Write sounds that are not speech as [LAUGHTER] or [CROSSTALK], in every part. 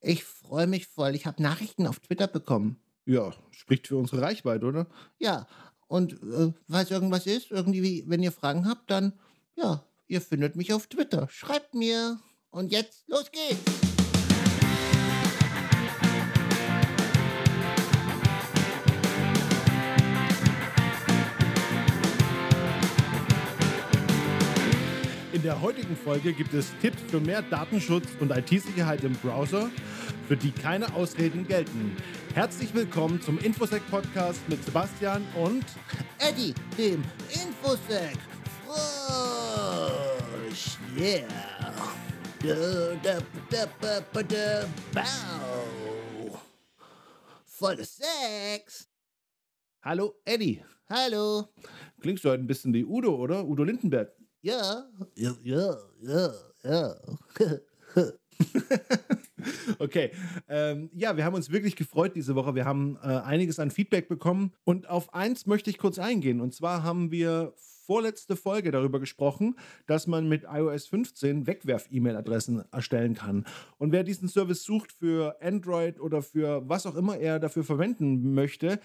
Ich freue mich voll. Ich habe Nachrichten auf Twitter bekommen. Ja, spricht für unsere Reichweite, oder? Ja, und äh, falls irgendwas ist, irgendwie, wenn ihr Fragen habt, dann, ja, ihr findet mich auf Twitter. Schreibt mir. Und jetzt, los geht's! Der heutigen Folge gibt es Tipps für mehr Datenschutz und IT-Sicherheit im Browser, für die keine Ausreden gelten. Herzlich willkommen zum Infosec Podcast mit Sebastian und Eddie, dem Infosec. Frosch, yeah. Da, da, da, da, da, da, Bau. Volle Sex. Hallo Eddie. Hallo. Klingst du heute ein bisschen wie Udo, oder? Udo Lindenberg. Ja, ja, ja, ja, ja. [LAUGHS] okay, ähm, ja, wir haben uns wirklich gefreut diese Woche. Wir haben äh, einiges an Feedback bekommen und auf eins möchte ich kurz eingehen. Und zwar haben wir vorletzte Folge darüber gesprochen, dass man mit iOS 15 Wegwerf-E-Mail-Adressen erstellen kann. Und wer diesen Service sucht für Android oder für was auch immer er dafür verwenden möchte,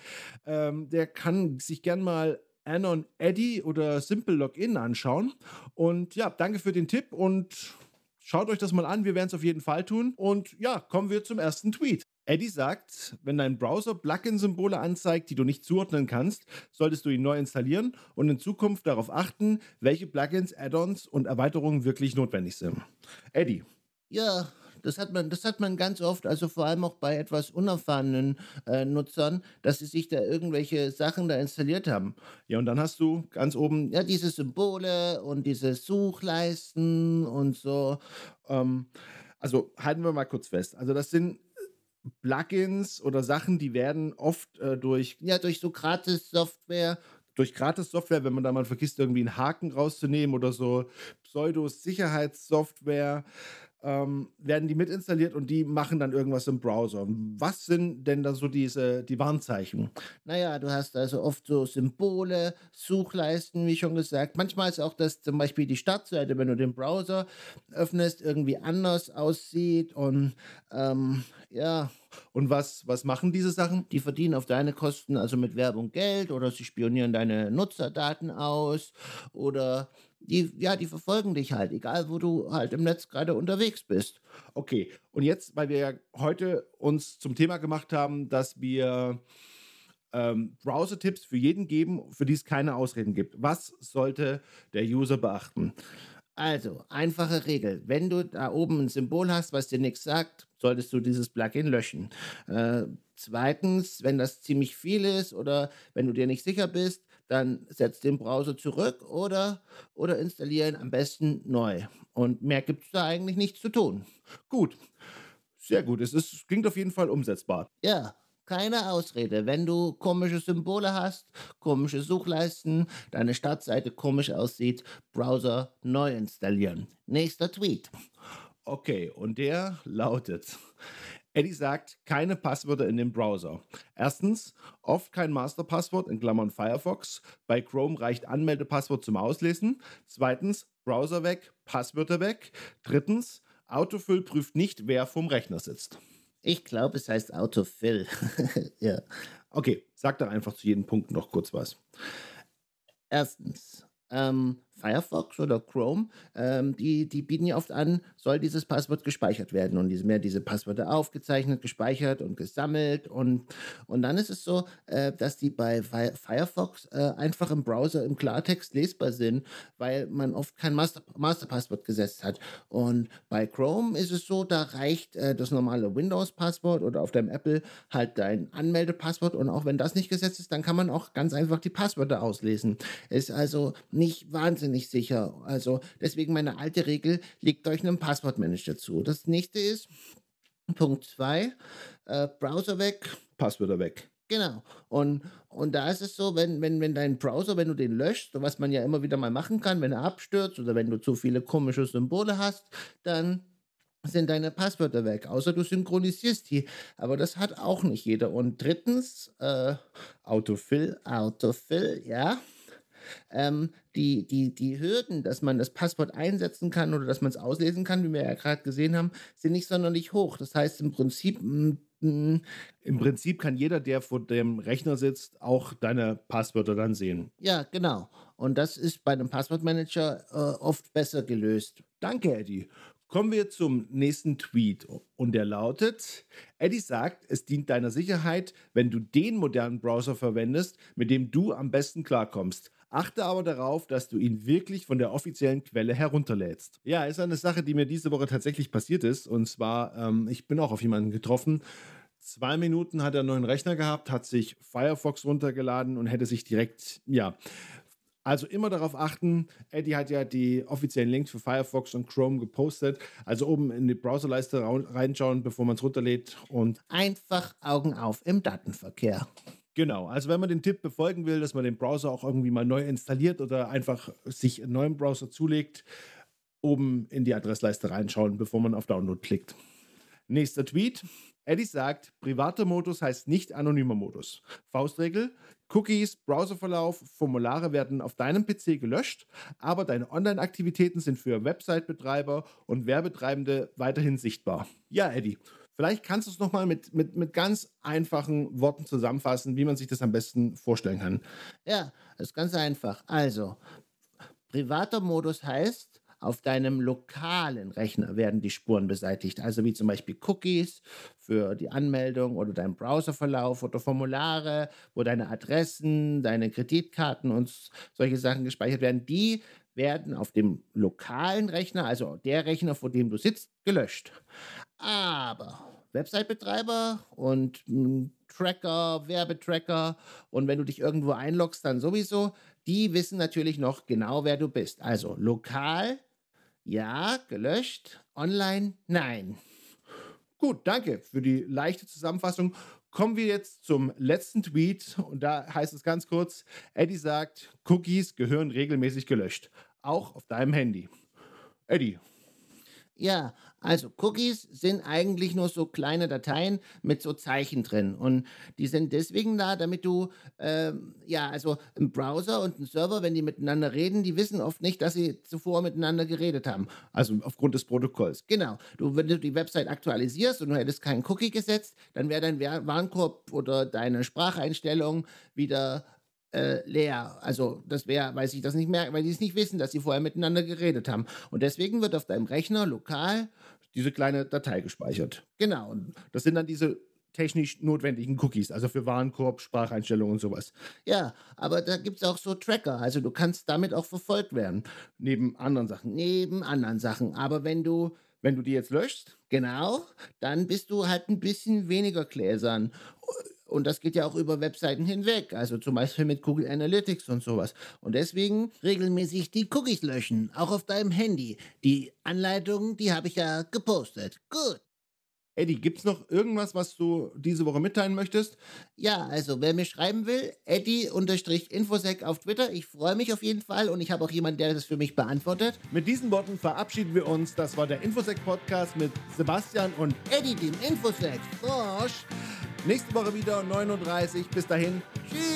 ähm, der kann sich gern mal Anon Eddy oder Simple Login anschauen. Und ja, danke für den Tipp und schaut euch das mal an. Wir werden es auf jeden Fall tun. Und ja, kommen wir zum ersten Tweet. Eddie sagt, wenn dein Browser Plugin-Symbole anzeigt, die du nicht zuordnen kannst, solltest du ihn neu installieren und in Zukunft darauf achten, welche Plugins, Add-ons und Erweiterungen wirklich notwendig sind. Eddie. Ja, das hat man, das hat man ganz oft, also vor allem auch bei etwas unerfahrenen äh, Nutzern, dass sie sich da irgendwelche Sachen da installiert haben. Ja, und dann hast du ganz oben. Ja, diese Symbole und diese Suchleisten und so. Ähm, also halten wir mal kurz fest. Also das sind Plugins oder Sachen, die werden oft äh, durch. Ja, durch so Gratis-Software durch Gratis-Software, wenn man da mal vergisst, irgendwie einen Haken rauszunehmen oder so Pseudo-Sicherheitssoftware, ähm, werden die mitinstalliert und die machen dann irgendwas im Browser. Was sind denn da so diese, die Warnzeichen? Naja, du hast also oft so Symbole, Suchleisten, wie schon gesagt. Manchmal ist auch, dass zum Beispiel die Startseite, wenn du den Browser öffnest, irgendwie anders aussieht und ähm, ja. Und was, was machen diese Sachen? Die verdienen auf deine Kosten, also mit Werbung Geld oder sie spionieren deine Nutzerdaten aus oder die, ja, die verfolgen dich halt, egal wo du halt im Netz gerade unterwegs bist. Okay, und jetzt, weil wir ja heute uns zum Thema gemacht haben, dass wir ähm, Browser-Tipps für jeden geben, für die es keine Ausreden gibt. Was sollte der User beachten? Also, einfache Regel. Wenn du da oben ein Symbol hast, was dir nichts sagt, solltest du dieses Plugin löschen. Äh, zweitens, wenn das ziemlich viel ist oder wenn du dir nicht sicher bist, dann setz den Browser zurück oder, oder installieren am besten neu. Und mehr gibt es da eigentlich nichts zu tun. Gut, sehr gut. Es, ist, es klingt auf jeden Fall umsetzbar. Ja, keine Ausrede. Wenn du komische Symbole hast, komische Suchleisten, deine Startseite komisch aussieht, Browser neu installieren. Nächster Tweet. Okay, und der lautet: Eddie sagt, keine Passwörter in dem Browser. Erstens, oft kein Masterpasswort in Klammern Firefox. Bei Chrome reicht Anmeldepasswort zum Auslesen. Zweitens, Browser weg, Passwörter weg. Drittens, Autofill prüft nicht, wer vom Rechner sitzt. Ich glaube, es heißt Autofill. [LAUGHS] ja. Okay, sag doch einfach zu jedem Punkt noch kurz was. Erstens, ähm, Firefox oder Chrome, ähm, die, die bieten ja oft an, soll dieses Passwort gespeichert werden. Und werden diese Passwörter aufgezeichnet, gespeichert und gesammelt. Und, und dann ist es so, äh, dass die bei Firefox äh, einfach im Browser im Klartext lesbar sind, weil man oft kein Master Masterpasswort gesetzt hat. Und bei Chrome ist es so, da reicht äh, das normale Windows-Passwort oder auf deinem Apple halt dein Anmeldepasswort. Und auch wenn das nicht gesetzt ist, dann kann man auch ganz einfach die Passwörter auslesen. Ist also nicht wahnsinnig wahnsinnig sicher. Also deswegen meine alte Regel, legt euch einen Passwortmanager zu. Das nächste ist Punkt 2, äh, Browser weg. Passwörter weg. Genau. Und, und da ist es so, wenn, wenn, wenn dein Browser, wenn du den löscht, was man ja immer wieder mal machen kann, wenn er abstürzt oder wenn du zu viele komische Symbole hast, dann sind deine Passwörter weg, außer du synchronisierst die. Aber das hat auch nicht jeder. Und drittens, äh, Autofill, Autofill, ja. Ähm, die, die, die Hürden, dass man das Passwort einsetzen kann oder dass man es auslesen kann, wie wir ja gerade gesehen haben, sind nicht sonderlich hoch. Das heißt im Prinzip, mm, mm, Im Prinzip kann jeder, der vor dem Rechner sitzt, auch deine Passwörter dann sehen. ja, genau. Und das ist bei einem Passwortmanager äh, oft besser gelöst. Danke, Eddie. Kommen wir zum nächsten Tweet. Und der lautet: Eddie sagt, es dient deiner Sicherheit, wenn du den modernen Browser verwendest, mit dem du am besten klarkommst. Achte aber darauf, dass du ihn wirklich von der offiziellen Quelle herunterlädst. Ja, ist eine Sache, die mir diese Woche tatsächlich passiert ist. Und zwar, ähm, ich bin auch auf jemanden getroffen. Zwei Minuten hat er einen neuen Rechner gehabt, hat sich Firefox runtergeladen und hätte sich direkt, ja, also immer darauf achten, Eddie hat ja die offiziellen Links für Firefox und Chrome gepostet. Also oben in die Browserleiste reinschauen, bevor man es runterlädt. Und Einfach Augen auf im Datenverkehr. genau, also wenn man den Tipp befolgen will, dass man den Browser auch irgendwie mal neu installiert oder einfach sich einen neuen Browser zulegt, oben in die Adressleiste reinschauen, bevor man auf Download klickt. Nächster Tweet. Eddie sagt, privater Modus heißt nicht anonymer Modus. Faustregel, Cookies, Browserverlauf, Formulare werden auf deinem PC gelöscht, aber deine Online-Aktivitäten sind für Website-Betreiber und Werbetreibende weiterhin sichtbar. Ja, Eddie, vielleicht kannst du es nochmal mit, mit, mit ganz einfachen Worten zusammenfassen, wie man sich das am besten vorstellen kann. Ja, das ist ganz einfach. Also, privater Modus heißt, auf deinem lokalen Rechner werden die Spuren beseitigt. Also wie zum Beispiel Cookies für die Anmeldung oder dein Browserverlauf oder Formulare, wo deine Adressen, deine Kreditkarten und solche Sachen gespeichert werden. Die werden auf dem lokalen Rechner, also der Rechner, vor dem du sitzt, gelöscht. Aber Website-Betreiber und mh, Tracker, Werbetracker und wenn du dich irgendwo einloggst, dann sowieso, die wissen natürlich noch genau, wer du bist. Also lokal, ja, gelöscht, online, nein. Gut, danke für die leichte Zusammenfassung. Kommen wir jetzt zum letzten Tweet und da heißt es ganz kurz, Eddie sagt, Cookies gehören regelmäßig gelöscht, auch auf deinem Handy. Eddie, Ja, also Cookies sind eigentlich nur so kleine Dateien mit so Zeichen drin. Und die sind deswegen da, damit du, ähm, ja, also ein Browser und ein Server, wenn die miteinander reden, die wissen oft nicht, dass sie zuvor miteinander geredet haben. also aufgrund des Protokolls. Genau. Du, wenn du die Website aktualisierst und du hättest keinen Cookie gesetzt, dann wäre dein Wa- Warenkorb oder deine Spracheinstellung wieder äh, leer. Also das wäre, weil sie das nicht merken, weil die es nicht wissen, dass sie vorher miteinander geredet haben. Und deswegen wird auf deinem Rechner lokal, Diese kleine Datei gespeichert. genau, und Das sind dann diese technisch notwendigen Cookies, also für Warenkorb, Spracheinstellungen und sowas. ja, aber da gibt es auch so Tracker. Also du kannst damit auch verfolgt werden. Neben anderen Sachen. Neben anderen Sachen. Aber wenn du Wenn du die jetzt löschst, Genau, dann bist du halt ein bisschen weniger gläsern. Und das geht ja auch über Webseiten hinweg, also zum Beispiel mit Google Analytics und sowas. Und deswegen regelmäßig die Cookies löschen, auch auf deinem Handy. Die Anleitung, die habe ich ja gepostet. Gut. Eddie, gibt es noch irgendwas, was du diese Woche mitteilen möchtest? Ja, also wer mir schreiben will, Eddie-Infosec auf Twitter. Ich freue mich auf jeden Fall und ich habe auch jemanden, der das für mich beantwortet. Mit diesen Worten verabschieden wir uns. Das war der Infosec-Podcast mit Sebastian und Eddie, dem Infosec. Nächste Woche wieder 39. Bis dahin. Tschüss.